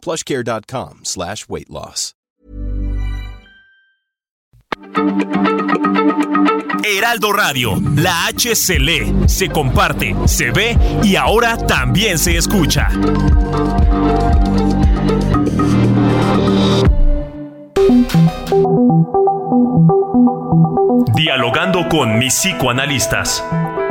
plushcare.com slash weight loss. Heraldo Radio, la H se lee, se comparte, se ve y ahora también se escucha. Dialogando con mis psicoanalistas.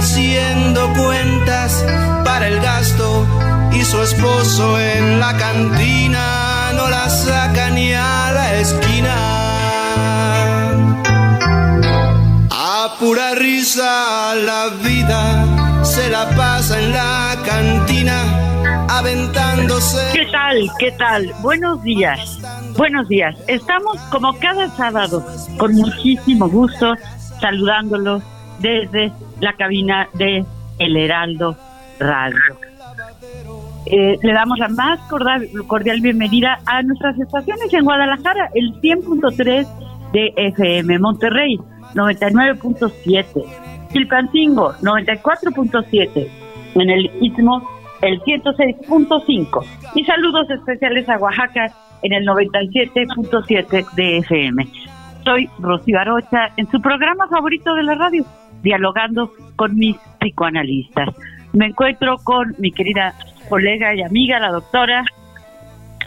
Haciendo cuentas para el gasto y su esposo en la cantina no la saca ni a la esquina. A pura risa la vida se la pasa en la cantina aventándose. ¿Qué tal? ¿Qué tal? Buenos días. Buenos días. Estamos como cada sábado con muchísimo gusto saludándolos desde la cabina de El Heraldo Radio. Eh, le damos la más cordial, cordial bienvenida a nuestras estaciones en Guadalajara, el 100.3 de FM, Monterrey 99.7, Chilpancingo 94.7, en el Istmo el 106.5 y saludos especiales a Oaxaca en el 97.7 de FM. Soy Rocío Arocha en su programa favorito de la radio, dialogando con mis psicoanalistas. Me encuentro con mi querida colega y amiga, la doctora.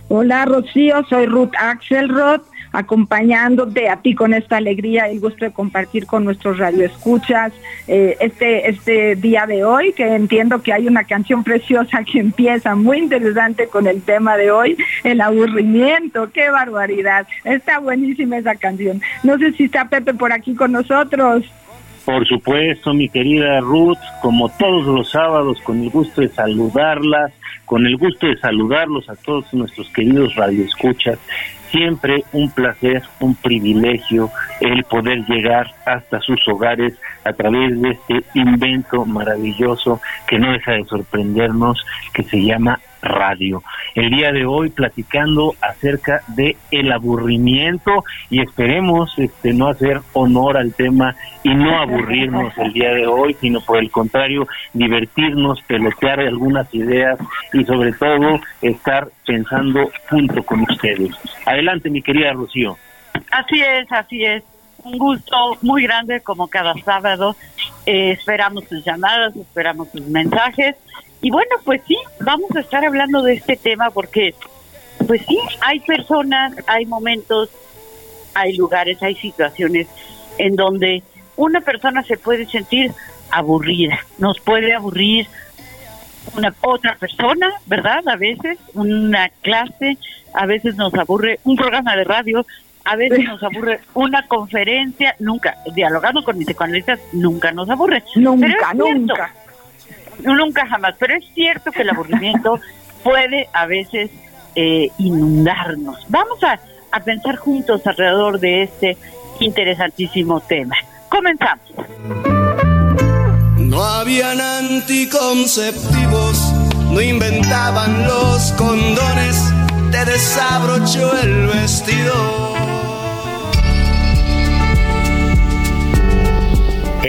Hola Rocío, soy Ruth Axelrod, acompañándote a ti con esta alegría y el gusto de compartir con nuestros radioescuchas eh, este, este día de hoy, que entiendo que hay una canción preciosa que empieza muy interesante con el tema de hoy, el aburrimiento, qué barbaridad, está buenísima esa canción. No sé si está Pepe por aquí con nosotros. Por supuesto, mi querida Ruth, como todos los sábados, con el gusto de saludarlas, con el gusto de saludarlos a todos nuestros queridos radioescuchas. Siempre un placer, un privilegio el poder llegar hasta sus hogares a través de este invento maravilloso que no deja de sorprendernos, que se llama radio. El día de hoy platicando acerca de el aburrimiento y esperemos este no hacer honor al tema y no aburrirnos el día de hoy, sino por el contrario, divertirnos, pelotear algunas ideas y sobre todo estar pensando junto con ustedes. Adelante, mi querida Rocío. Así es, así es. Un gusto muy grande como cada sábado. Eh, esperamos sus llamadas, esperamos sus mensajes. Y bueno, pues sí, vamos a estar hablando de este tema porque, pues sí, hay personas, hay momentos, hay lugares, hay situaciones en donde una persona se puede sentir aburrida, nos puede aburrir una otra persona, ¿verdad? A veces una clase, a veces nos aburre un programa de radio, a veces nos aburre una conferencia, nunca, dialogando con mis psicoanalistas, nunca nos aburre. Nunca, nunca. Nunca jamás, pero es cierto que el aburrimiento puede a veces eh, inundarnos. Vamos a, a pensar juntos alrededor de este interesantísimo tema. Comenzamos. No habían anticonceptivos, no inventaban los condones, te desabrochó el vestido.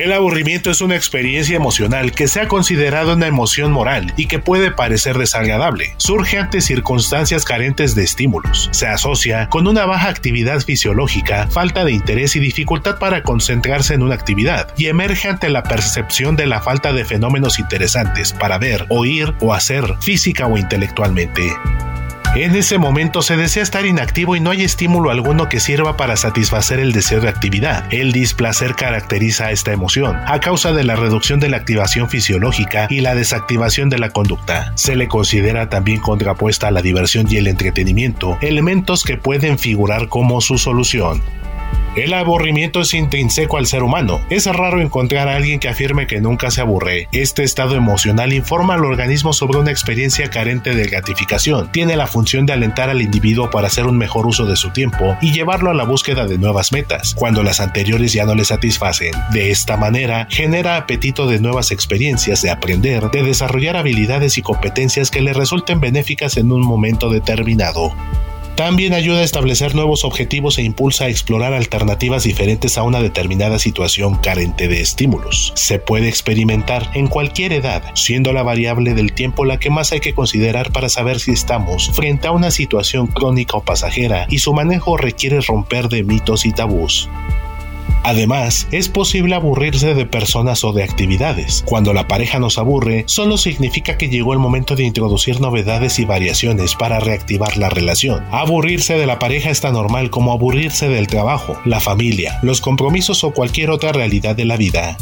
El aburrimiento es una experiencia emocional que se ha considerado una emoción moral y que puede parecer desagradable. Surge ante circunstancias carentes de estímulos. Se asocia con una baja actividad fisiológica, falta de interés y dificultad para concentrarse en una actividad, y emerge ante la percepción de la falta de fenómenos interesantes para ver, oír o hacer física o intelectualmente. En ese momento se desea estar inactivo y no hay estímulo alguno que sirva para satisfacer el deseo de actividad. El displacer caracteriza esta emoción a causa de la reducción de la activación fisiológica y la desactivación de la conducta. Se le considera también contrapuesta a la diversión y el entretenimiento, elementos que pueden figurar como su solución. El aburrimiento es intrínseco al ser humano. Es raro encontrar a alguien que afirme que nunca se aburre. Este estado emocional informa al organismo sobre una experiencia carente de gratificación. Tiene la función de alentar al individuo para hacer un mejor uso de su tiempo y llevarlo a la búsqueda de nuevas metas, cuando las anteriores ya no le satisfacen. De esta manera, genera apetito de nuevas experiencias, de aprender, de desarrollar habilidades y competencias que le resulten benéficas en un momento determinado. También ayuda a establecer nuevos objetivos e impulsa a explorar alternativas diferentes a una determinada situación carente de estímulos. Se puede experimentar en cualquier edad, siendo la variable del tiempo la que más hay que considerar para saber si estamos frente a una situación crónica o pasajera y su manejo requiere romper de mitos y tabús. Además, es posible aburrirse de personas o de actividades. Cuando la pareja nos aburre, solo significa que llegó el momento de introducir novedades y variaciones para reactivar la relación. Aburrirse de la pareja es tan normal como aburrirse del trabajo, la familia, los compromisos o cualquier otra realidad de la vida.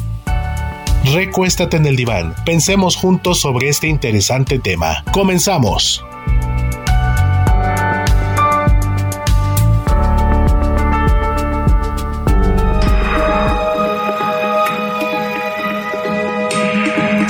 Recuéstate en el diván, pensemos juntos sobre este interesante tema. Comenzamos.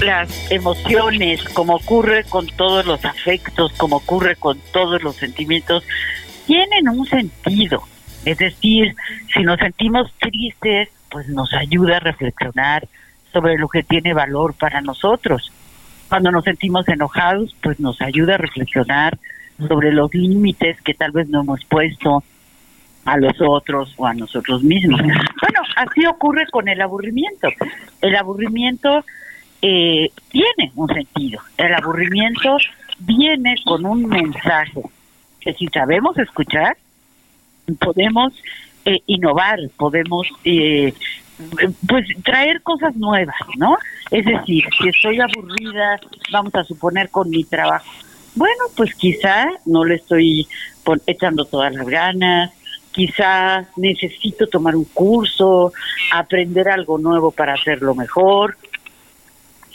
Las emociones, como ocurre con todos los afectos, como ocurre con todos los sentimientos, tienen un sentido. Es decir, si nos sentimos tristes, pues nos ayuda a reflexionar sobre lo que tiene valor para nosotros. Cuando nos sentimos enojados, pues nos ayuda a reflexionar sobre los límites que tal vez no hemos puesto a los otros o a nosotros mismos. Bueno, así ocurre con el aburrimiento. El aburrimiento eh, tiene un sentido. El aburrimiento viene con un mensaje que si sabemos escuchar, podemos eh, innovar, podemos eh, pues traer cosas nuevas, ¿no? Es decir, si estoy aburrida, vamos a suponer con mi trabajo, bueno, pues quizá no le estoy echando todas las ganas, quizá necesito tomar un curso, aprender algo nuevo para hacerlo mejor.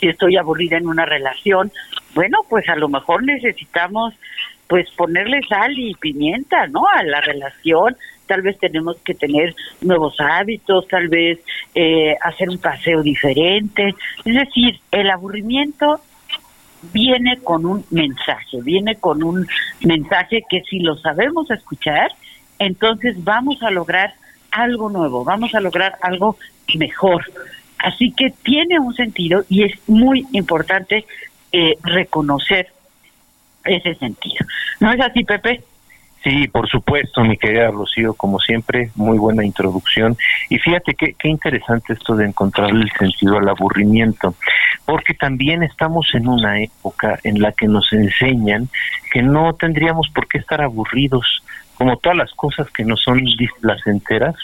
Si estoy aburrida en una relación, bueno, pues a lo mejor necesitamos pues ponerle sal y pimienta, ¿no? A la relación, tal vez tenemos que tener nuevos hábitos, tal vez eh, hacer un paseo diferente. Es decir, el aburrimiento viene con un mensaje, viene con un mensaje que si lo sabemos escuchar, entonces vamos a lograr algo nuevo, vamos a lograr algo mejor. Así que tiene un sentido y es muy importante eh, reconocer ese sentido. ¿No es así, Pepe? Sí, por supuesto, mi querida Rocío, como siempre, muy buena introducción. Y fíjate qué, qué interesante esto de encontrar el sentido al aburrimiento, porque también estamos en una época en la que nos enseñan que no tendríamos por qué estar aburridos, como todas las cosas que no son displacenteras,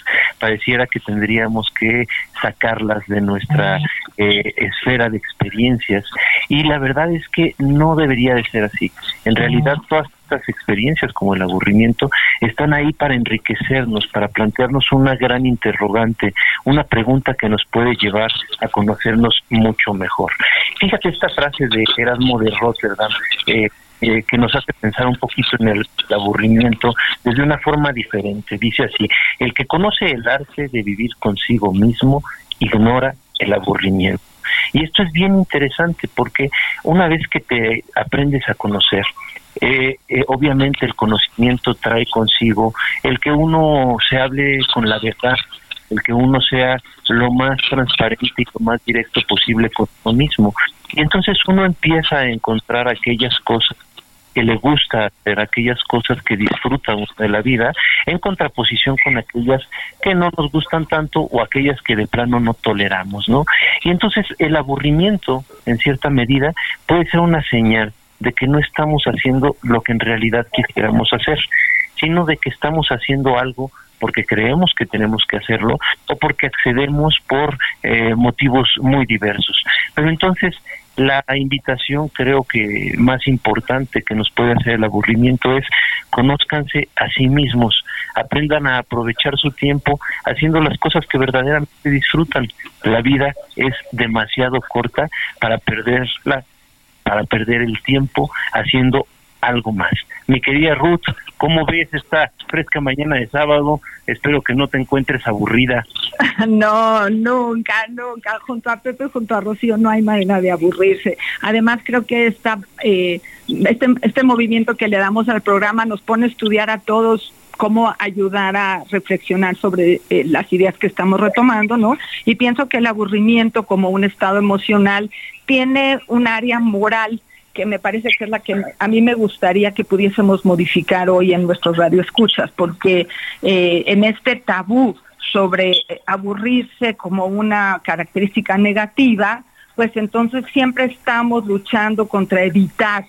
pareciera que tendríamos que sacarlas de nuestra eh, esfera de experiencias. Y la verdad es que no debería de ser así. En realidad, todas estas experiencias, como el aburrimiento, están ahí para enriquecernos, para plantearnos una gran interrogante, una pregunta que nos puede llevar a conocernos mucho mejor. Fíjate esta frase de Erasmo de Rotterdam, eh, eh, que nos hace pensar un poquito en el, aburrimiento desde una forma diferente. Dice así, el que conoce el arte de vivir consigo mismo ignora el aburrimiento. Y esto es bien interesante porque una vez que te aprendes a conocer, eh, eh, obviamente el conocimiento trae consigo el que uno se hable con la verdad, el que uno sea lo más transparente y lo más directo posible con uno mismo. Y entonces uno empieza a encontrar aquellas cosas que le gusta hacer, aquellas cosas que disfruta de la vida, en contraposición con aquellas que no nos gustan tanto o aquellas que de plano no toleramos, ¿no? Y entonces el aburrimiento, en cierta medida, puede ser una señal de que no estamos haciendo lo que en realidad quisiéramos hacer, sino de que estamos haciendo algo porque creemos que tenemos que hacerlo o porque accedemos por eh, motivos muy diversos. Pero entonces la invitación creo que más importante que nos puede hacer el aburrimiento es conózcanse a sí mismos, aprendan a aprovechar su tiempo haciendo las cosas que verdaderamente disfrutan. La vida es demasiado corta para perderla, para perder el tiempo haciendo algo más. Mi querida Ruth, ¿cómo ves esta fresca mañana de sábado? Espero que no te encuentres aburrida. No, nunca, nunca. Junto a Pepe, junto a Rocío, no hay manera de aburrirse. Además, creo que esta, eh, este, este movimiento que le damos al programa nos pone a estudiar a todos cómo ayudar a reflexionar sobre eh, las ideas que estamos retomando, ¿no? Y pienso que el aburrimiento como un estado emocional tiene un área moral que me parece que es la que a mí me gustaría que pudiésemos modificar hoy en nuestros radioescuchas, porque eh, en este tabú sobre aburrirse como una característica negativa, pues entonces siempre estamos luchando contra evitar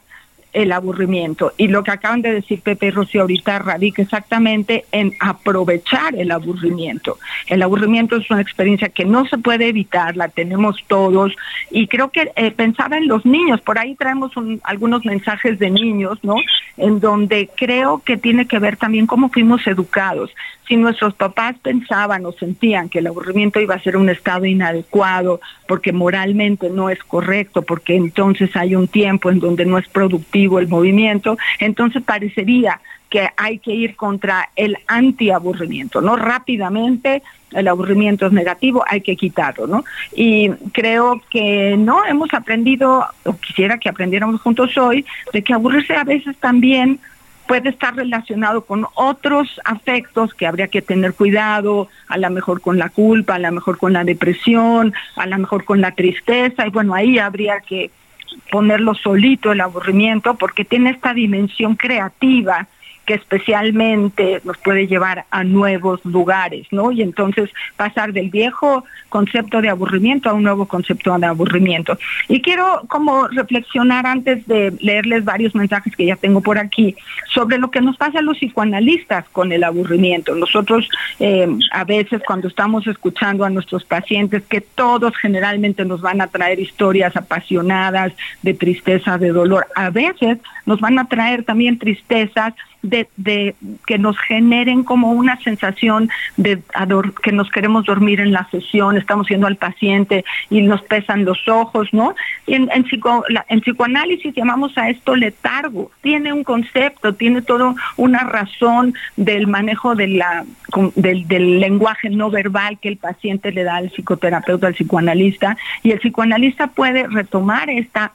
el aburrimiento. Y lo que acaban de decir Pepe y Rocío ahorita radica exactamente en aprovechar el aburrimiento. El aburrimiento es una experiencia que no se puede evitar, la tenemos todos. Y creo que eh, pensaba en los niños, por ahí traemos algunos mensajes de niños, ¿no? En donde creo que tiene que ver también cómo fuimos educados. Si nuestros papás pensaban o sentían que el aburrimiento iba a ser un estado inadecuado, porque moralmente no es correcto, porque entonces hay un tiempo en donde no es productivo, el movimiento, entonces parecería que hay que ir contra el antiaburrimiento, ¿no? Rápidamente el aburrimiento es negativo, hay que quitarlo, ¿no? Y creo que no hemos aprendido, o quisiera que aprendiéramos juntos hoy, de que aburrirse a veces también puede estar relacionado con otros afectos que habría que tener cuidado, a lo mejor con la culpa, a lo mejor con la depresión, a lo mejor con la tristeza, y bueno, ahí habría que ponerlo solito el aburrimiento porque tiene esta dimensión creativa que especialmente nos puede llevar a nuevos lugares, ¿no? Y entonces pasar del viejo concepto de aburrimiento a un nuevo concepto de aburrimiento. Y quiero como reflexionar antes de leerles varios mensajes que ya tengo por aquí sobre lo que nos pasa a los psicoanalistas con el aburrimiento. Nosotros eh, a veces cuando estamos escuchando a nuestros pacientes, que todos generalmente nos van a traer historias apasionadas de tristeza, de dolor, a veces nos van a traer también tristezas de, que nos generen como una sensación de que nos queremos dormir en la sesión, estamos yendo al paciente y nos pesan los ojos, ¿no? Y en, en, en psicoanálisis llamamos a esto letargo, tiene un concepto, tiene toda una razón del manejo de la, del, del lenguaje no verbal que el paciente le da al psicoterapeuta, al psicoanalista, y el psicoanalista puede retomar esta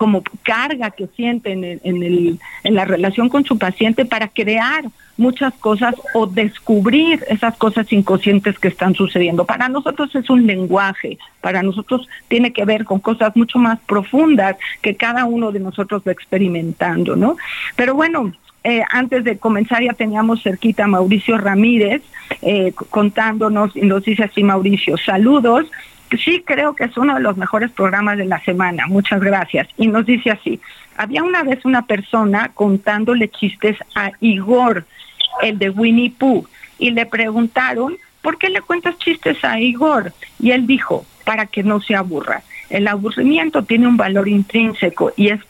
como carga que siente en, la relación con su paciente para crear muchas cosas o descubrir esas cosas inconscientes que están sucediendo. Para nosotros es un lenguaje, para nosotros tiene que ver con cosas mucho más profundas que cada uno de nosotros va experimentando, ¿no? Pero bueno, eh, antes de comenzar ya teníamos cerquita a Mauricio Ramírez eh, contándonos, y nos dice así Mauricio, saludos, sí creo que es uno de los mejores programas de la semana. Muchas gracias. Y nos dice así, había una vez una persona contándole chistes a Igor, el de Winnie Pooh, y le preguntaron, ¿por qué le cuentas chistes a Igor? Y él dijo, para que no se aburra. El aburrimiento tiene un valor intrínseco y es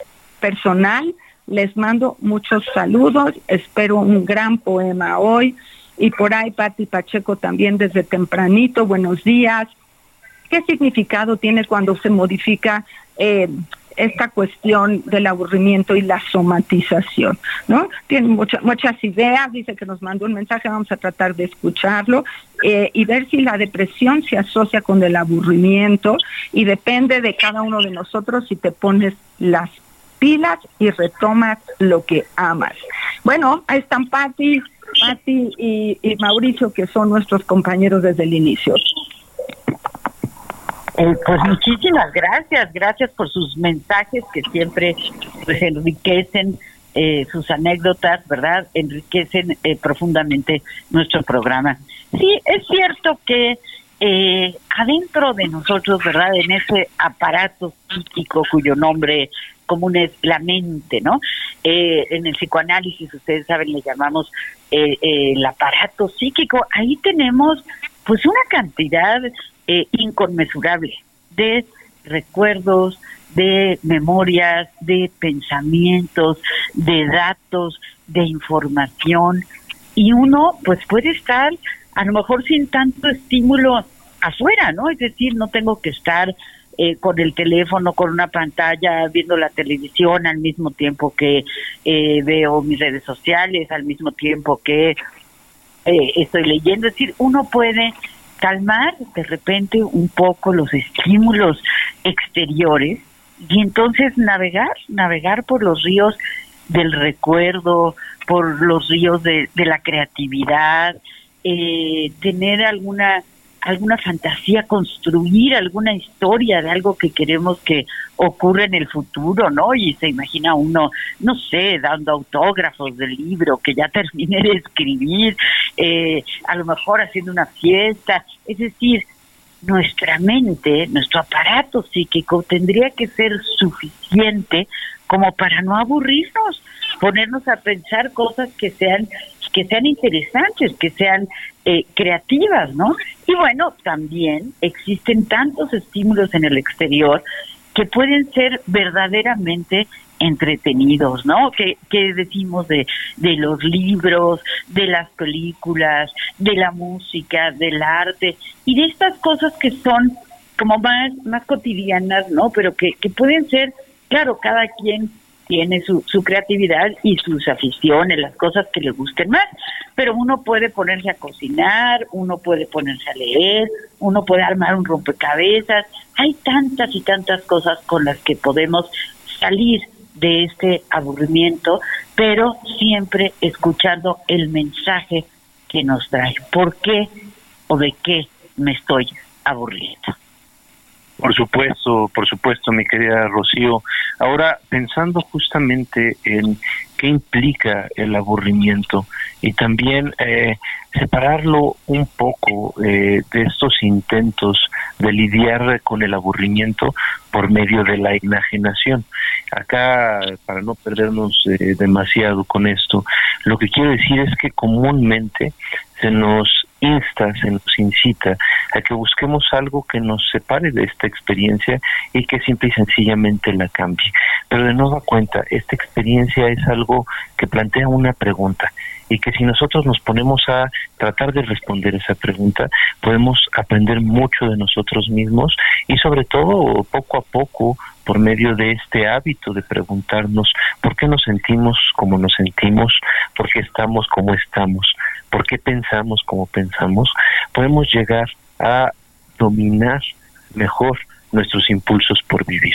personal. Les mando muchos saludos, espero un gran poema hoy. Y por ahí Pati Pacheco también desde tempranito, buenos días. ¿Qué significado tiene cuando se modifica eh, esta cuestión del aburrimiento y la somatización, ¿no? Tiene muchas ideas, dice que nos mandó un mensaje, vamos a tratar de escucharlo eh, y ver si la depresión se asocia con el aburrimiento y depende de cada uno de nosotros si te pones las pilas y retomas lo que amas. Bueno, ahí están Patti, Patti y Mauricio, que son nuestros compañeros desde el inicio. Eh, pues muchísimas gracias, gracias por sus mensajes que siempre pues, enriquecen eh, sus anécdotas, ¿verdad? Enriquecen eh, profundamente nuestro programa. Sí, es cierto que adentro de nosotros, ¿verdad? En ese aparato psíquico cuyo nombre común es la mente, ¿no? en el psicoanálisis, ustedes saben, le llamamos el aparato psíquico. Ahí tenemos pues una cantidad eh, inconmensurable de recuerdos, de memorias, de pensamientos, de datos, de información. Y uno pues puede estar a lo mejor sin tanto estímulo afuera, ¿no? Es decir, no tengo que estar eh, con el teléfono, con una pantalla, viendo la televisión al mismo tiempo que eh, veo mis redes sociales, al mismo tiempo que eh, estoy leyendo. Es decir, uno puede calmar de repente un poco los estímulos exteriores y entonces navegar, navegar por los ríos del recuerdo, por los ríos de, la creatividad, eh, tener alguna alguna fantasía, construir alguna historia de algo que queremos que ocurra en el futuro, ¿no? Y se imagina uno, no sé, dando autógrafos del libro que ya terminé de escribir, eh, a lo mejor haciendo una fiesta, es decir, nuestra mente, nuestro aparato psíquico tendría que ser suficiente como para no aburrirnos, ponernos a pensar cosas que sean que sean interesantes, que sean eh, creativas, ¿no? Y bueno, también existen tantos estímulos en el exterior que pueden ser verdaderamente entretenidos, ¿no? ¿Qué, decimos de, de los libros, de las películas, de la música, del arte y de estas cosas que son como más, más cotidianas, ¿no? Pero que, que pueden ser, claro, cada quien tiene su, su creatividad y sus aficiones, las cosas que le gusten más. Pero uno puede ponerse a cocinar, uno puede ponerse a leer, uno puede armar un rompecabezas. Hay tantas y tantas cosas con las que podemos salir de este aburrimiento, pero siempre escuchando el mensaje que nos trae. ¿Por qué o de qué me estoy aburriendo? Por supuesto, por supuesto, mi querida Rocío. Ahora, pensando justamente en qué implica el aburrimiento y también eh, separarlo un poco eh, de estos intentos de lidiar con el aburrimiento por medio de la enajenación. Acá, para no perdernos eh, demasiado con esto, lo que quiero decir es que comúnmente se nos insta, se nos incita a que busquemos algo que nos separe de esta experiencia y que simple y sencillamente la cambie. Pero de nueva cuenta, esta experiencia es algo que plantea una pregunta y que si nosotros nos ponemos a tratar de responder esa pregunta, podemos aprender mucho de nosotros mismos y sobre todo poco a poco por medio de este hábito de preguntarnos por qué nos sentimos como nos sentimos, por qué estamos como estamos, por qué pensamos como pensamos, podemos llegar a dominar mejor nuestros impulsos por vivir.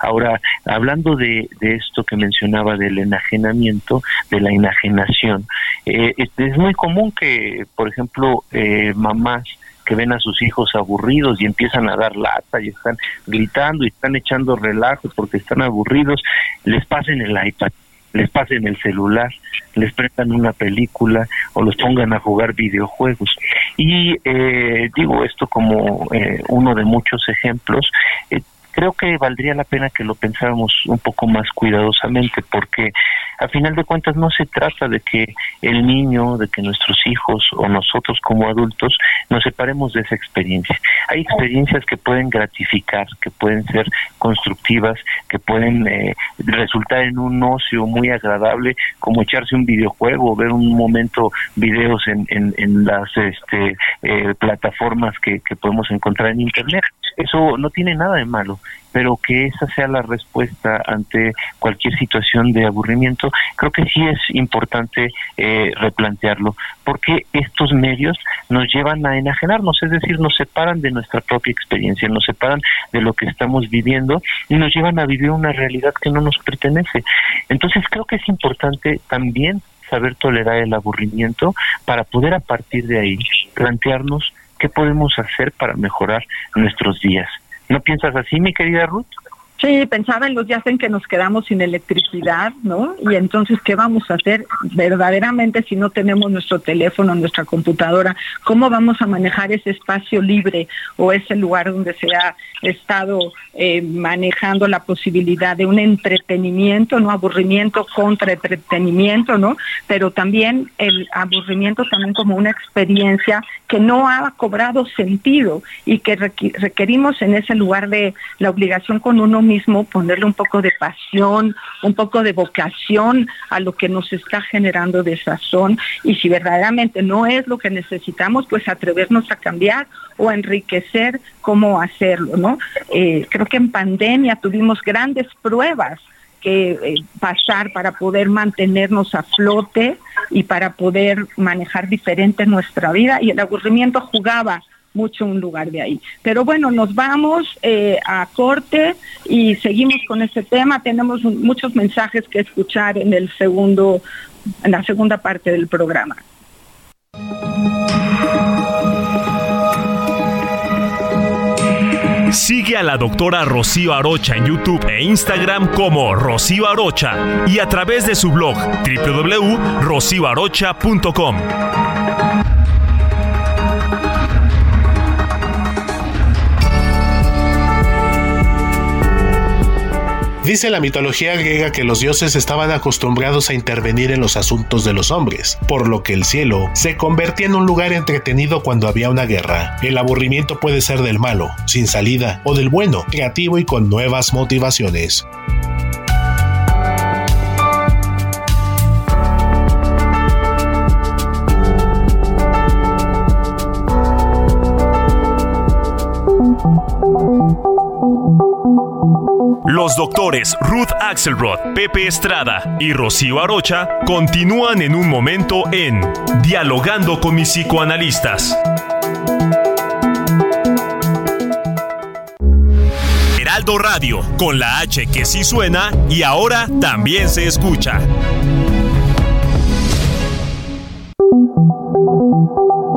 Ahora, hablando de, esto que mencionaba del enajenamiento, de la enajenación, eh, es muy común que, por ejemplo, eh, mamás que ven a sus hijos aburridos y empiezan a dar lata y están gritando y están echando relajo porque están aburridos, les pasen el iPad, les pasen el celular, les prestan una película o los pongan a jugar videojuegos. Y eh, digo esto como eh, uno de muchos ejemplos. Eh, creo que valdría la pena que lo pensáramos un poco más cuidadosamente porque a final de cuentas no se trata de que el niño, de que nuestros hijos o nosotros como adultos nos separemos de esa experiencia. Hay experiencias que pueden gratificar, que pueden ser constructivas, que pueden eh, resultar en un ocio muy agradable, como echarse un videojuego, ver un momento videos en, en, las este, eh, plataformas que, que podemos encontrar en Internet eso no tiene nada de malo, pero que esa sea la respuesta ante cualquier situación de aburrimiento, creo que sí es importante eh, replantearlo, porque estos medios nos llevan a enajenarnos, es decir, nos separan de nuestra propia experiencia, nos separan de lo que estamos viviendo y nos llevan a vivir una realidad que no nos pertenece. Entonces creo que es importante también saber tolerar el aburrimiento para poder a partir de ahí plantearnos qué podemos hacer para mejorar nuestros días. ¿No piensas así, mi querida Ruth? Sí, pensaba en los días en que nos quedamos sin electricidad, ¿no? Y entonces, ¿qué vamos a hacer verdaderamente si no tenemos nuestro teléfono, nuestra computadora? ¿Cómo vamos a manejar ese espacio libre o ese lugar donde se ha estado eh, manejando la posibilidad de un entretenimiento, no aburrimiento contra entretenimiento, ¿no? Pero también el aburrimiento también como una experiencia que no ha cobrado sentido y que requerimos en ese lugar de la obligación con uno mismo ponerle un poco de pasión, un poco de vocación a lo que nos está generando desazón y si verdaderamente no es lo que necesitamos, pues atrevernos a cambiar o enriquecer cómo hacerlo, ¿no? Eh, creo que en pandemia tuvimos grandes pruebas que eh, pasar para poder mantenernos a flote y para poder manejar diferente nuestra vida y el aburrimiento jugaba mucho un lugar de ahí. Pero bueno, nos vamos eh, a corte y seguimos con este tema. Tenemos muchos mensajes que escuchar en el segundo, en la segunda parte del programa. Sigue a la doctora Rocío Arocha en YouTube e Instagram como Rocío Arocha y a través de su blog www.rocioarocha.com. Dice la mitología griega que los dioses estaban acostumbrados a intervenir en los asuntos de los hombres, por lo que el cielo se convertía en un lugar entretenido cuando había una guerra. El aburrimiento puede ser del malo, sin salida, o del bueno, creativo y con nuevas motivaciones. Los doctores Ruth Axelrod, Pepe Estrada y Rocío Arocha continúan en un momento en Dialogando con mis psicoanalistas. Heraldo Radio, con la H que sí suena y ahora también se escucha.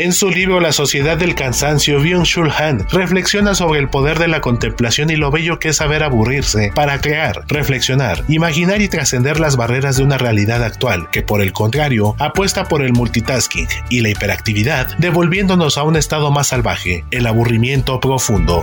En su libro La sociedad del cansancio, Byung-Chul Han reflexiona sobre el poder de la contemplación y lo bello que es saber aburrirse para crear, reflexionar, imaginar y trascender las barreras de una realidad actual que por el contrario apuesta por el multitasking y la hiperactividad, devolviéndonos a un estado más salvaje, el aburrimiento profundo.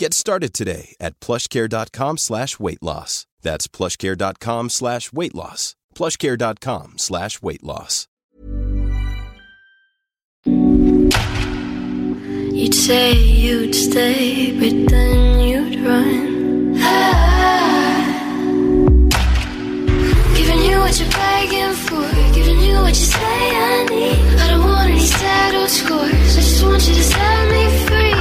Get started today at plushcare.com slash weight loss. That's plushcare.com slash weight loss. Plushcare.com slash weight loss. You'd say you'd stay, but then you'd run. Giving you what you're begging for, giving you what you say I need. I don't want any scores. I just want you to set me free.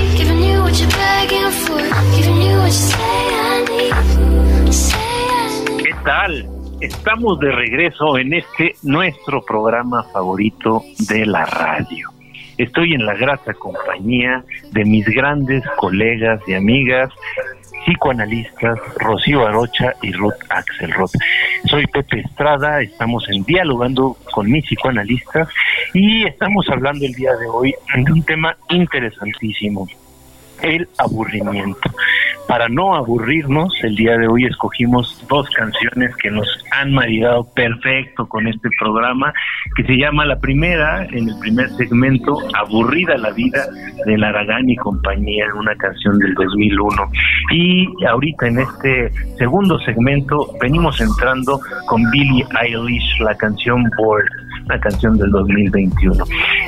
¿Qué tal? Estamos de regreso en este nuestro programa favorito de la radio. Estoy en la grata compañía de mis grandes colegas y amigas psicoanalistas Rocío Arocha y Ruth Axelrod. Soy Pepe Estrada, estamos en dialogando con mis psicoanalistas y estamos hablando el día de hoy de un tema interesantísimo, el aburrimiento. Para no aburrirnos, el día de hoy escogimos dos canciones que nos han maridado perfecto con este programa, que se llama la primera, en el primer segmento, Aburrida la vida, de Aragán y compañía, una canción del 2001. Y ahorita en este segundo segmento venimos entrando con Billie Eilish, la canción Bored una canción del 2021.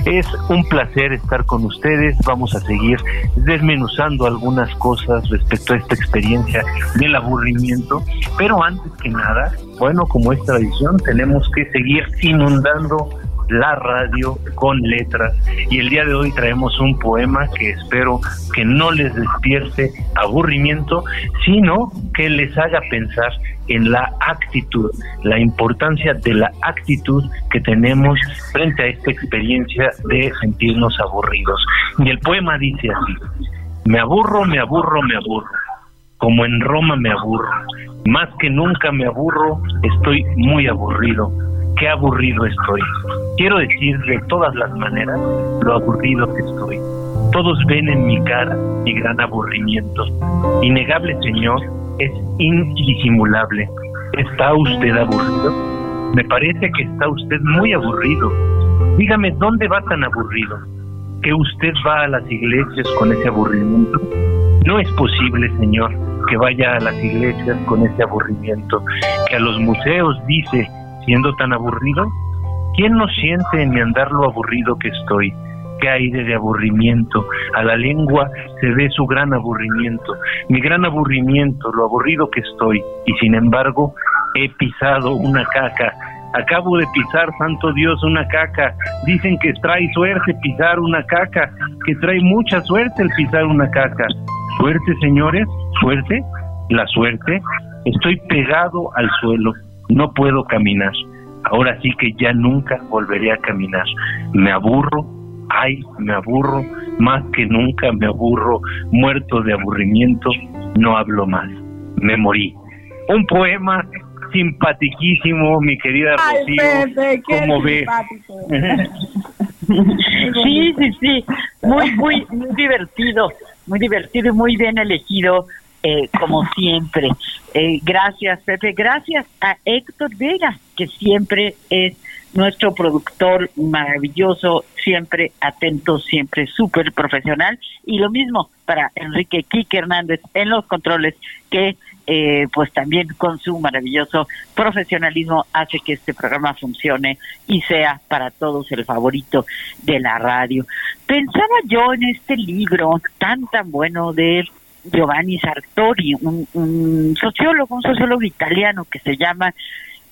Es un placer estar con ustedes. Vamos a seguir desmenuzando algunas cosas respecto a esta experiencia del aburrimiento. Pero antes que nada, bueno, como es tradición, tenemos que seguir inundando la radio con letras. Y el día de hoy traemos un poema que espero que no les despierte aburrimiento, sino que les haga pensar en la actitud, la importancia de la actitud que tenemos frente a esta experiencia de sentirnos aburridos. Y el poema dice así, me aburro, me aburro, me aburro, como en Roma me aburro, más que nunca me aburro, estoy muy aburrido, qué aburrido estoy. Quiero decir de todas las maneras lo aburrido que estoy. Todos ven en mi cara mi gran aburrimiento. Innegable, Señor, es indisimulable. ¿Está usted aburrido? Me parece que está usted muy aburrido. Dígame, ¿dónde va tan aburrido? ¿Que usted va a las iglesias con ese aburrimiento? No es posible, Señor, que vaya a las iglesias con ese aburrimiento, que a los museos dice, siendo tan aburrido. ¿Quién no siente en mi andar lo aburrido que estoy? qué aire de aburrimiento. A la lengua se ve su gran aburrimiento, mi gran aburrimiento, lo aburrido que estoy. Y sin embargo, he pisado una caca. Acabo de pisar, santo Dios, una caca. Dicen que trae suerte pisar una caca, que trae mucha suerte el pisar una caca. Suerte, señores, suerte, la suerte. Estoy pegado al suelo, no puedo caminar. Ahora sí que ya nunca volveré a caminar. Me aburro, ay, me aburro, más que nunca me aburro, muerto de aburrimiento, no hablo más, me morí. Un poema simpatiquísimo, mi querida Rocío, ¿cómo ve? Sí, sí, sí, muy, muy, muy divertido, muy divertido y muy bien elegido, eh, como siempre. Eh, gracias, Pepe. Gracias a Héctor Vega, que siempre es nuestro productor maravilloso, siempre atento, siempre súper profesional. Y lo mismo para Enrique Quique Hernández en los controles, que eh, pues también con su maravilloso profesionalismo hace que este programa funcione y sea para todos el favorito de la radio. Pensaba yo en este libro tan tan bueno de Giovanni Sartori, un, un sociólogo, un sociólogo italiano que se llama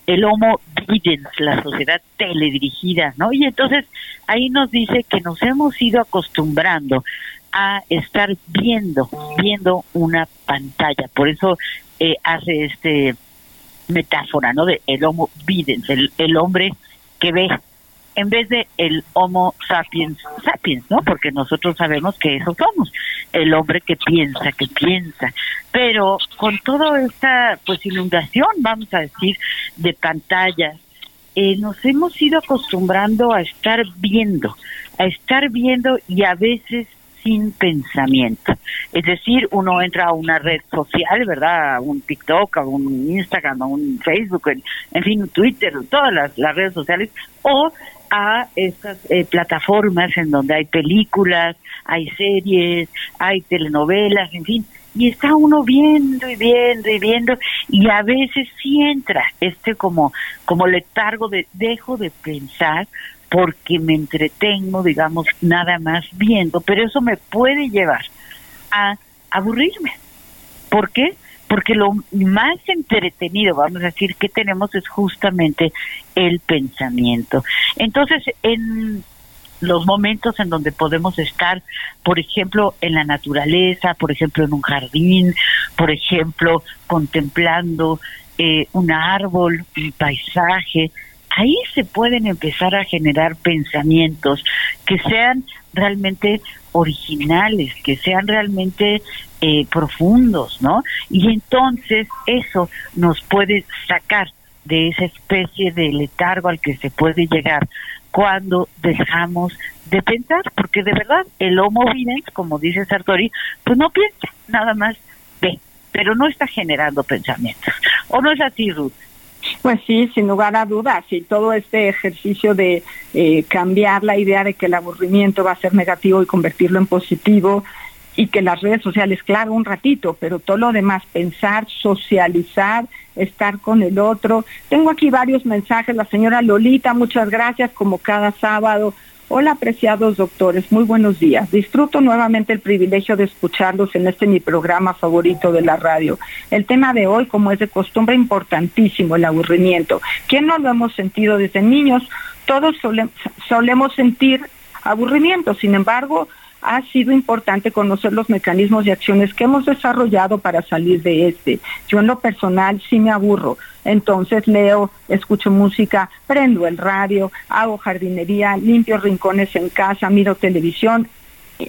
el Homo Videns, la sociedad teledirigida, ¿no? Y entonces ahí nos dice que nos hemos ido acostumbrando a estar viendo, viendo una pantalla. Por eso eh, hace este metáfora, ¿no? De el Homo Videns, el, el hombre que ve, en vez de el Homo sapiens sapiens, ¿no? Porque nosotros sabemos que eso somos, el hombre que piensa, que piensa. Pero con toda esta, pues, inundación, vamos a decir, de pantallas, eh, nos hemos ido acostumbrando a estar viendo, a estar viendo y a veces sin pensamiento. Es decir, uno entra a una red social, ¿verdad? A un TikTok, a un Instagram, a un Facebook, en, fin, un Twitter, todas las, las redes sociales, o a estas eh, plataformas en donde hay películas, hay series, hay telenovelas, en fin, y está uno viendo y viendo y viendo y a veces sí entra este como como letargo de dejo de pensar porque me entretengo, digamos, nada más viendo, pero eso me puede llevar a aburrirme. ¿Por qué? Porque lo más entretenido, vamos a decir, que tenemos es justamente el pensamiento. Entonces, en los momentos en donde podemos estar, por ejemplo, en la naturaleza, por ejemplo, en un jardín, por ejemplo, contemplando eh, un árbol, un paisaje, ahí se pueden empezar a generar pensamientos que sean realmente originales, que sean realmente eh, profundos, ¿no? Y entonces eso nos puede sacar de esa especie de letargo al que se puede llegar cuando dejamos de pensar, porque de verdad el Homo videns, como dice Sartori, pues no piensa, nada más ve, pero no está generando pensamientos. ¿O no es así, Ruth? Pues sí, sin lugar a dudas, y todo este ejercicio de eh, cambiar la idea de que el aburrimiento va a ser negativo y convertirlo en positivo, y que las redes sociales, claro, un ratito, pero todo lo demás, pensar, socializar, estar con el otro. Tengo aquí varios mensajes, la señora Lolita, muchas gracias, como cada sábado. Hola, apreciados doctores, muy buenos días. Disfruto nuevamente el privilegio de escucharlos en este mi programa favorito de la radio. El tema de hoy, como es de costumbre, importantísimo, el aburrimiento. ¿Quién no lo hemos sentido desde niños? Todos solemos sentir aburrimiento, sin embargo, ha sido importante conocer los mecanismos y acciones que hemos desarrollado para salir de este. Yo en lo personal sí me aburro, entonces leo, escucho música, prendo el radio, hago jardinería, limpio rincones en casa, miro televisión,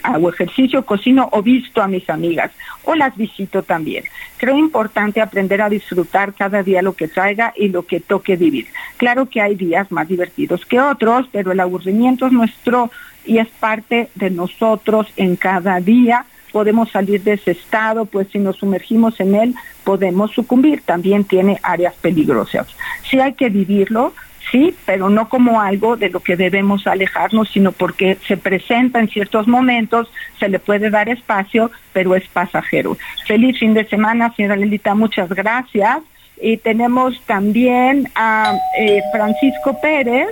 hago ejercicio, cocino o visto a mis amigas o las visito también. Creo importante aprender a disfrutar cada día lo que traiga y lo que toque vivir. Claro que hay días más divertidos que otros, pero el aburrimiento es nuestro y es parte de nosotros en cada día. Podemos salir de ese estado, pues si nos sumergimos en él, podemos sucumbir. También tiene áreas peligrosas. Sí hay que vivirlo, sí, pero no como algo de lo que debemos alejarnos, sino porque se presenta en ciertos momentos, se le puede dar espacio, pero es pasajero. Feliz fin de semana, señora Lelita, muchas gracias. Y tenemos también a eh, Francisco Pérez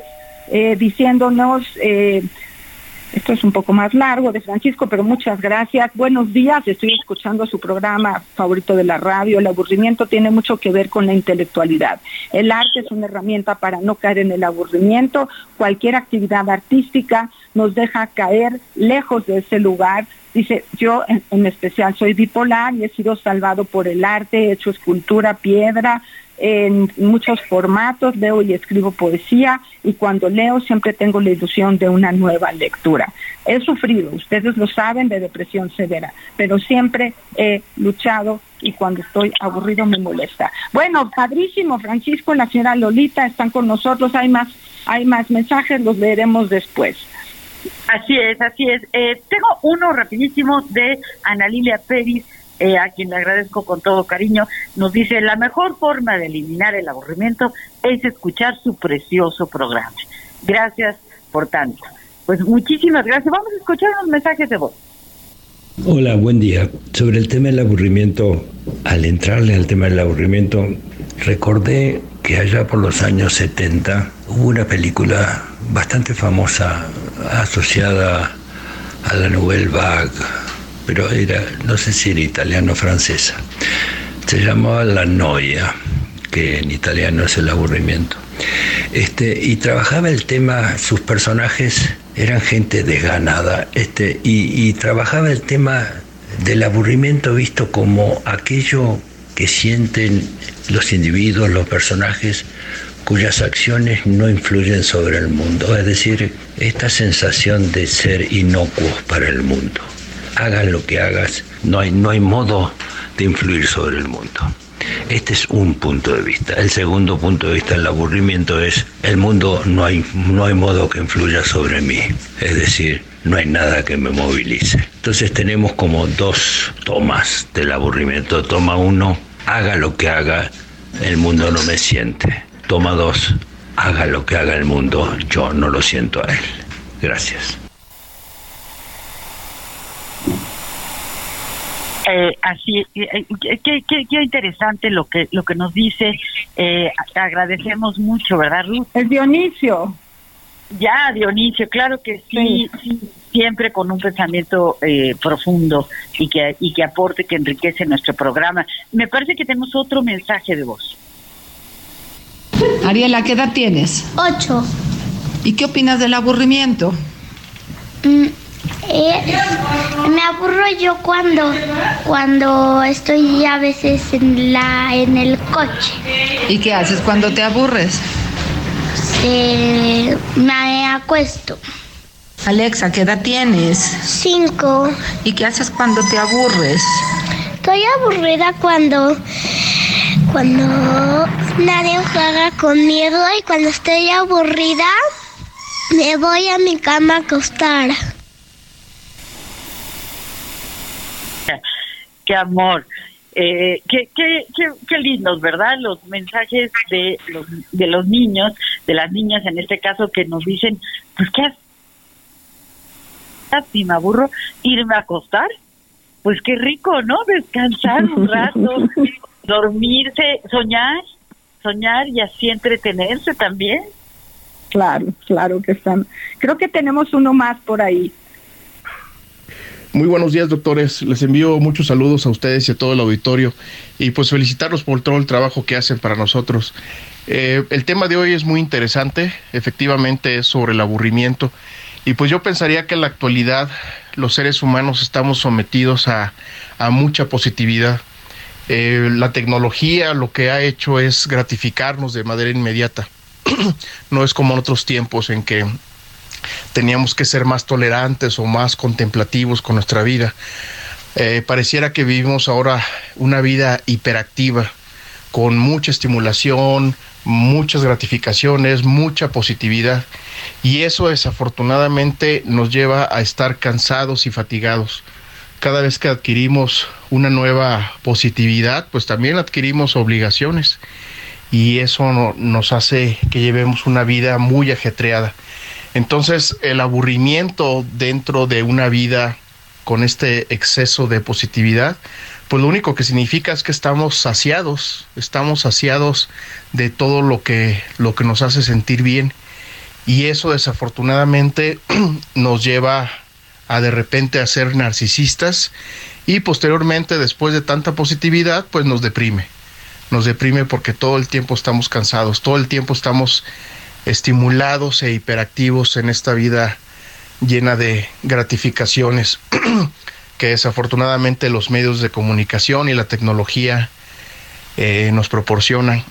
eh, diciéndonos... Eh, esto es un poco más largo de Francisco, pero muchas gracias. Buenos días, estoy escuchando su programa favorito de la radio. El aburrimiento tiene mucho que ver con la intelectualidad. El arte es una herramienta para no caer en el aburrimiento. Cualquier actividad artística nos deja caer lejos de ese lugar. Dice, yo en, especial soy bipolar y he sido salvado por el arte, he hecho escultura, piedra, en muchos formatos, leo y escribo poesía y cuando leo siempre tengo la ilusión de una nueva lectura. He sufrido, ustedes lo saben, de depresión severa, pero siempre he luchado y cuando estoy aburrido me molesta. Bueno, padrísimo, Francisco, la señora Lolita están con nosotros, hay más, hay más mensajes, los leeremos después. Así es, así es. Eh, tengo uno rapidísimo de Ana Lilia Pérez eh, a quien le agradezco con todo cariño, nos dice, la mejor forma de eliminar el aburrimiento es escuchar su precioso programa. Gracias por tanto. Pues muchísimas gracias. Vamos a escuchar unos mensajes de voz. Hola, buen día. Sobre el tema del aburrimiento, al entrarle al tema del aburrimiento, recordé que allá por los años 70 hubo una película bastante famosa asociada a la Nouvelle Vague, pero era, no sé si era italiano o francesa. Se llamaba La Noia, que en italiano es el aburrimiento. Este, y trabajaba el tema, sus personajes eran gente desganada, este, y, y trabajaba el tema del aburrimiento visto como aquello que sienten los individuos, los personajes, cuyas acciones no influyen sobre el mundo, es decir, esta sensación de ser inocuos para el mundo hagas lo que hagas, no hay, no hay modo de influir sobre el mundo. Este es un punto de vista. El segundo punto de vista del aburrimiento es el mundo no hay, no hay modo que influya sobre mí. Es decir, no hay nada que me movilice. Entonces tenemos como dos tomas del aburrimiento. Toma uno, haga lo que haga, el mundo no me siente. Toma dos, haga lo que haga el mundo, yo no lo siento a él. Gracias. Eh, así, eh, eh, qué, qué, qué interesante lo que lo que nos dice. Eh, agradecemos mucho, ¿verdad, Ruth? Es Dionisio. Ya, Dionisio, claro que sí, sí, siempre con un pensamiento eh, profundo y que, y que aporte, que enriquece nuestro programa. Me parece que tenemos otro mensaje de voz. Ariela, ¿qué edad tienes? Ocho. ¿Y qué opinas del aburrimiento? Mm, eh, me aburro yo cuando cuando estoy a veces en la en el coche. ¿Y qué haces cuando te aburres? Eh, me acuesto. Alexa, ¿qué edad tienes? Cinco. ¿Y qué haces cuando te aburres? Estoy aburrida cuando cuando nadie juega conmigo y cuando estoy aburrida me voy a mi cama a acostar. Qué amor. Eh, qué, qué, qué, qué lindos, ¿verdad? Los mensajes de los, de los niños, de las niñas en este caso, que nos dicen, pues, ¿qué haces? Si me aburro, irme a acostar. Pues qué rico, ¿no? Descansar un rato, dormirse, soñar, soñar y así entretenerse también. Claro, claro que están. Creo que tenemos uno más por ahí. Muy buenos días, doctores. Les envío muchos saludos a ustedes y a todo el auditorio y pues felicitarlos por todo el trabajo que hacen para nosotros. Eh, el tema de hoy es muy interesante, efectivamente es sobre el aburrimiento y pues yo pensaría que en la actualidad los seres humanos estamos sometidos a, a mucha positividad. Eh, la tecnología lo que ha hecho es gratificarnos de manera inmediata. no es como en otros tiempos en que teníamos que ser más tolerantes o más contemplativos con nuestra vida. Eh, pareciera que vivimos ahora una vida hiperactiva, con mucha estimulación, muchas gratificaciones, mucha positividad. Y eso desafortunadamente nos lleva a estar cansados y fatigados. Cada vez que adquirimos una nueva positividad, pues también adquirimos obligaciones. Y eso no, nos hace que llevemos una vida muy ajetreada. Entonces, el aburrimiento dentro de una vida con este exceso de positividad, pues lo único que significa es que estamos saciados, estamos saciados de todo lo que, lo que nos hace sentir bien. Y eso desafortunadamente nos lleva a de repente a ser narcisistas y posteriormente, después de tanta positividad, pues nos deprime. Nos deprime porque todo el tiempo estamos cansados, todo el tiempo estamos estimulados e hiperactivos en esta vida llena de gratificaciones que desafortunadamente los medios de comunicación y la tecnología eh, nos proporcionan.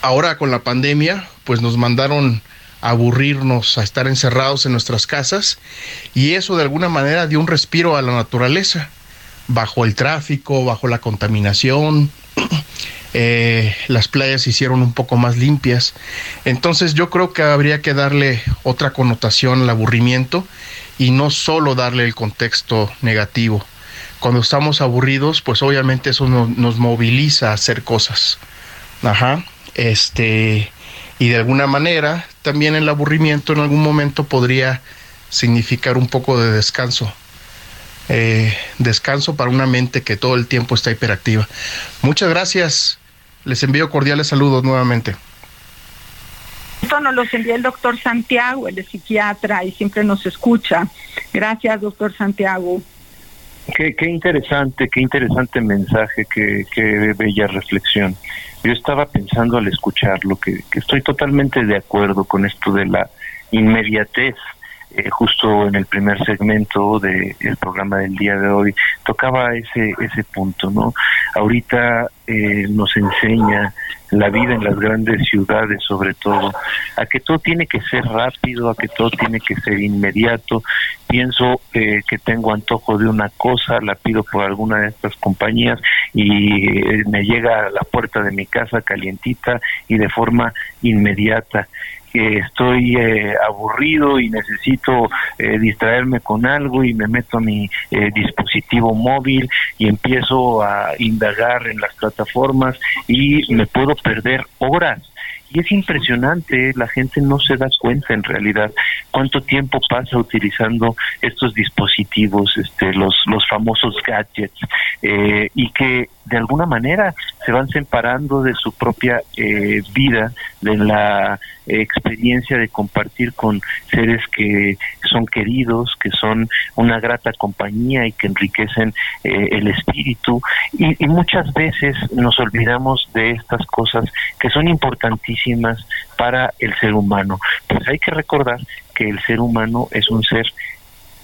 Ahora con la pandemia, pues nos mandaron a aburrirnos, a estar encerrados en nuestras casas y eso de alguna manera dio un respiro a la naturaleza, bajo el tráfico, bajo la contaminación, eh, las playas se hicieron un poco más limpias. Entonces yo creo que habría que darle otra connotación al aburrimiento y no solo darle el contexto negativo. Cuando estamos aburridos, pues obviamente eso no, nos moviliza a hacer cosas. Ajá. Este, y de alguna manera, también el aburrimiento en algún momento podría significar un poco de descanso. Eh, descanso para una mente que todo el tiempo está hiperactiva. Muchas gracias. Les envío cordiales saludos nuevamente. Esto nos los envía el doctor Santiago, es psiquiatra y siempre nos escucha. Gracias, doctor Santiago. Qué, qué interesante, qué interesante mensaje, qué, qué bella reflexión. Yo estaba pensando al escucharlo que, que estoy totalmente de acuerdo con esto de la inmediatez eh, justo en el primer segmento del programa del día de hoy tocaba ese ese punto no ahorita eh, nos enseña la vida en las grandes ciudades sobre todo a que todo tiene que ser rápido a que todo tiene que ser inmediato. Pienso eh, que tengo antojo de una cosa la pido por alguna de estas compañías y eh, me llega a la puerta de mi casa calientita y de forma inmediata. Que estoy eh, aburrido y necesito eh, distraerme con algo y me meto a mi eh, dispositivo móvil y empiezo a indagar en las plataformas y me puedo perder horas y es impresionante, la gente no se da cuenta en realidad cuánto tiempo pasa utilizando estos dispositivos, este, los, los famosos gadgets, eh, y que de alguna manera se van separando de su propia eh, vida, de la experiencia de compartir con seres que son queridos, que son una grata compañía y que enriquecen eh, el espíritu. Y, y muchas veces nos olvidamos de estas cosas que son para el ser humano. Pues hay que recordar que el ser humano es un ser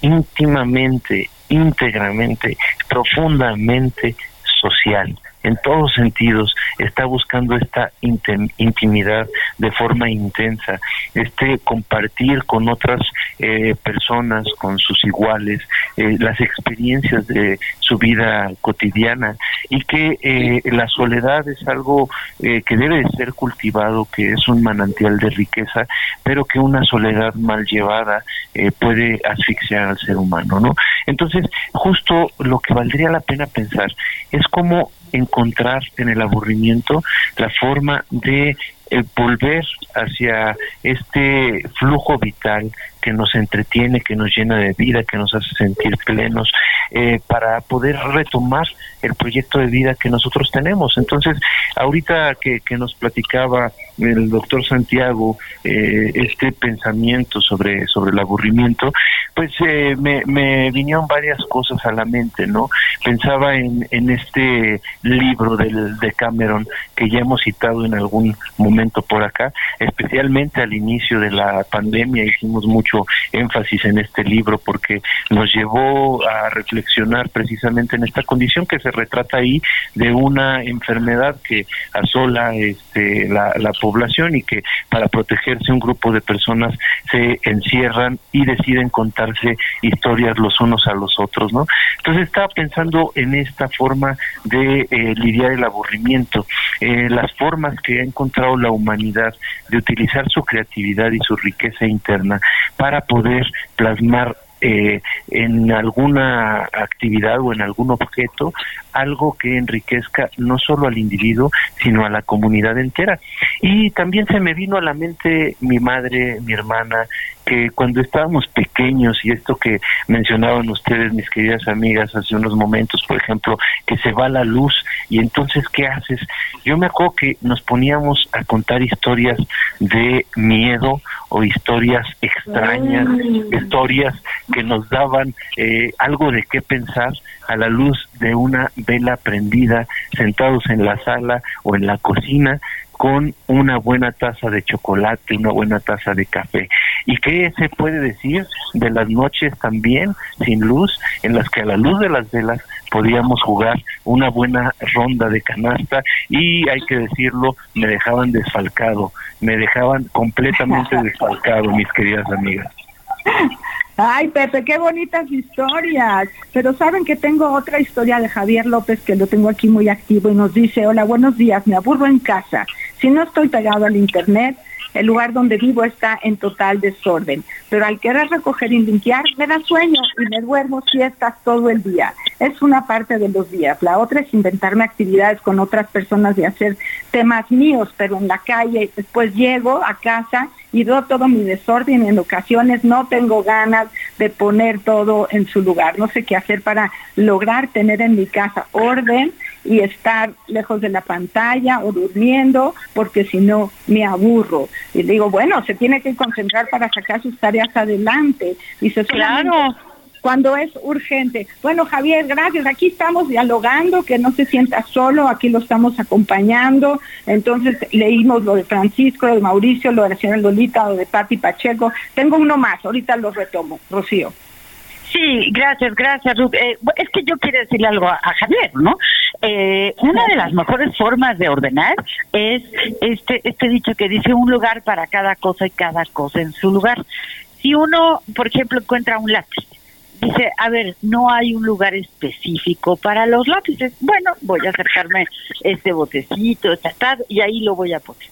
íntimamente, íntegramente, profundamente social en todos sentidos está buscando esta intimidad de forma intensa, este compartir con otras eh, personas, con sus iguales, eh, las experiencias de su vida cotidiana y que eh, la soledad es algo que debe ser cultivado, que es un manantial de riqueza, pero que una soledad mal llevada puede asfixiar al ser humano, ¿no? Entonces, justo lo que valdría la pena pensar es cómo encontrar en el aburrimiento la forma de eh, volver hacia este flujo vital que nos entretiene, que nos llena de vida, que nos hace sentir plenos, eh, para poder retomar el proyecto de vida que nosotros tenemos. Entonces, ahorita que, que nos platicaba el doctor Santiago eh, este pensamiento sobre, sobre el aburrimiento, pues eh, me, me vinieron varias cosas a la mente, ¿no? Pensaba en, en este libro del, de Cameron que ya hemos citado en algún momento por acá, especialmente al inicio de la pandemia hicimos mucho énfasis en este libro porque nos llevó a reflexionar precisamente en esta condición que se retrata ahí de una enfermedad que asola este, la, la población y que para protegerse un grupo de personas se encierran y deciden contarse historias los unos a los otros, ¿no? Entonces estaba pensando en esta forma de eh, lidiar el aburrimiento, eh, las formas que ha encontrado la humanidad de utilizar su creatividad y su riqueza interna para poder plasmar eh, en alguna actividad o en algún objeto algo que enriquezca no solo al individuo, sino a la comunidad entera. Y también se me vino a la mente mi madre, mi hermana, que cuando estábamos pequeños, y esto que mencionaban ustedes, mis queridas amigas, hace unos momentos, por ejemplo, que se va la luz, y entonces, ¿qué haces? Yo me acuerdo que nos poníamos a contar historias de miedo o historias extrañas, historias que nos daban eh, algo de qué pensar a la luz de una vela prendida, sentados en la sala o en la cocina, con una buena taza de chocolate, una buena taza de café. ¿Y qué se puede decir de las noches también sin luz, en las que a la luz de las velas podíamos jugar una buena ronda de canasta y hay que decirlo, me dejaban desfalcado, me dejaban completamente desfalcado, mis queridas amigas. Ay, Pepe, qué bonitas historias. Pero saben que tengo otra historia de Javier López que lo tengo aquí muy activo y nos dice, hola, buenos días, me aburro en casa. Si no estoy pegado al internet, el lugar donde vivo está en total desorden, pero al querer recoger y limpiar me da sueño y me duermo siestas todo el día. Es una parte de los días. La otra es inventarme actividades con otras personas y hacer temas míos, pero en la calle. Después llego a casa y veo todo mi desorden. En ocasiones no tengo ganas de poner todo en su lugar. No sé qué hacer para lograr tener en mi casa orden y estar lejos de la pantalla o durmiendo, porque si no me aburro. Y digo, bueno, se tiene que concentrar para sacar sus tareas adelante. Y se Claro. Cuando es urgente. Bueno, Javier, gracias. Aquí estamos dialogando, que no se sienta solo, aquí lo estamos acompañando. Entonces leímos lo de Francisco, lo de Mauricio, lo de la señora Lolita, lo de Pati Pacheco. Tengo uno más, ahorita lo retomo, Rocío. Sí, gracias, gracias, Ruth. Eh, es que yo quiero decirle algo a, a Javier, ¿no? Eh, una de las mejores formas de ordenar es este, este dicho que dice un lugar para cada cosa y cada cosa en su lugar. Si uno, por ejemplo, encuentra un lápiz, dice, a ver, no hay un lugar específico para los lápices. Bueno, voy a acercarme este botecito, esta, y ahí lo voy a poner.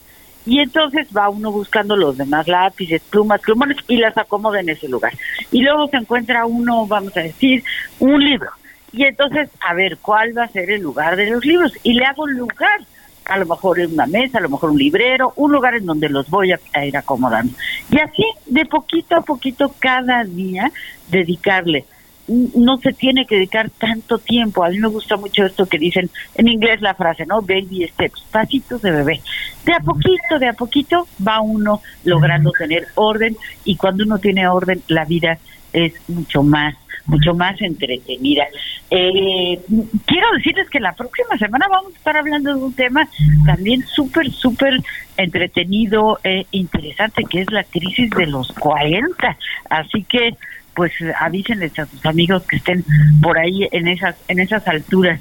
Y entonces va uno buscando los demás lápices, plumas, plumones y las acomoda en ese lugar. Y luego se encuentra uno, vamos a decir, un libro. Y entonces, a ver, ¿cuál va a ser el lugar de los libros? Y le hago lugar a lo mejor en una mesa, a lo mejor un librero, un lugar en donde los voy a, a ir acomodando. Y así, de poquito a poquito, cada día, dedicarle no se tiene que dedicar tanto tiempo. A mí me gusta mucho esto que dicen en inglés la frase, ¿no? Baby steps, pasitos de bebé. De a poquito, de a poquito va uno logrando tener orden y cuando uno tiene orden, la vida es mucho más mucho más entretenida. Eh, quiero decirles que la próxima semana vamos a estar hablando de un tema también súper, súper entretenido e interesante, que es la crisis de los 40. Así que pues avísenles a sus amigos que estén por ahí en esas en esas alturas,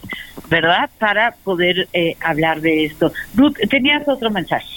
¿verdad? Para poder eh, hablar de esto. Ruth, tenías otro mensaje.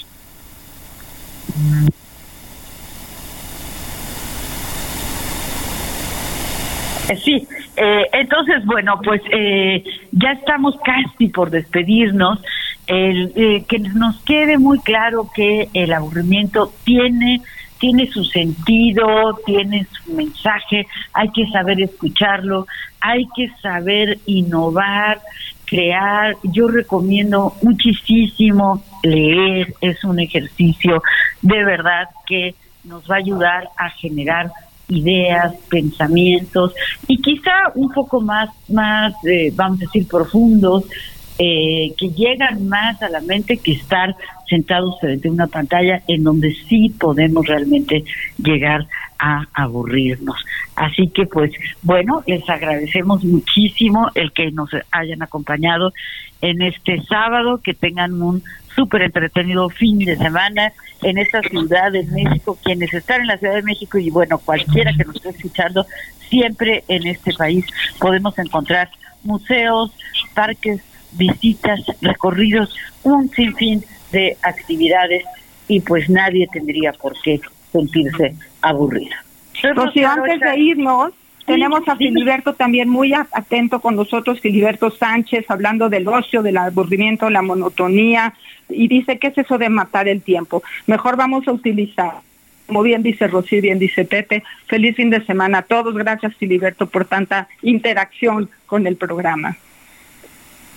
Eh, Sí, eh, entonces, bueno, pues eh, ya estamos casi por despedirnos. El, eh, que nos quede muy claro que el aburrimiento tiene tiene su sentido, tiene su mensaje, hay que saber escucharlo, hay que saber innovar, crear. Yo recomiendo muchísimo leer, es un ejercicio de verdad que nos va a ayudar a generar ideas, pensamientos y quizá un poco más, más, eh, vamos a decir, profundos, eh, que llegan más a la mente que estar sentados frente a una pantalla en donde sí podemos realmente llegar a aburrirnos. Así que pues bueno, les agradecemos muchísimo el que nos hayan acompañado en este sábado, que tengan un súper entretenido fin de semana en esta ciudad de México, quienes están en la Ciudad de México y bueno, cualquiera que nos esté escuchando, siempre en este país podemos encontrar museos, parques, visitas, recorridos, un sinfín de actividades y pues nadie tendría por qué sentirse aburrido. Rocío, antes de irnos, tenemos a Filiberto también muy atento con nosotros, Filiberto Sánchez, hablando del ocio, del aburrimiento, la monotonía, y dice, ¿qué es eso de matar el tiempo? Mejor vamos a utilizar, como bien dice Rocío, bien dice Pepe, feliz fin de semana a todos. Gracias, Filiberto, por tanta interacción con el programa.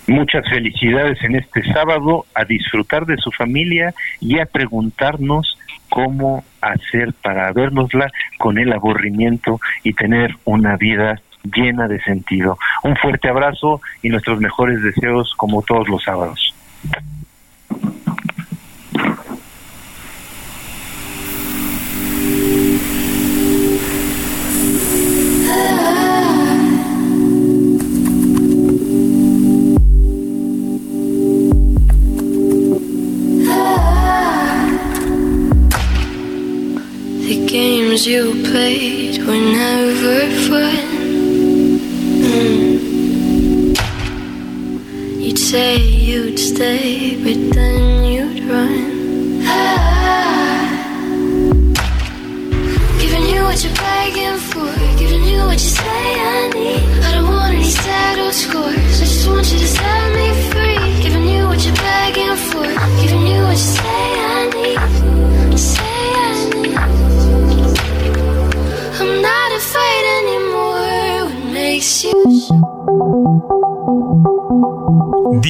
Muchas felicidades en este sábado, a disfrutar de su familia y a preguntarnos cómo hacer para vernosla con el aburrimiento y tener una vida llena de sentido. Un fuerte abrazo y nuestros mejores deseos como todos los sábados. Games you played were never fun. Mm. You'd say you'd stay, but then you'd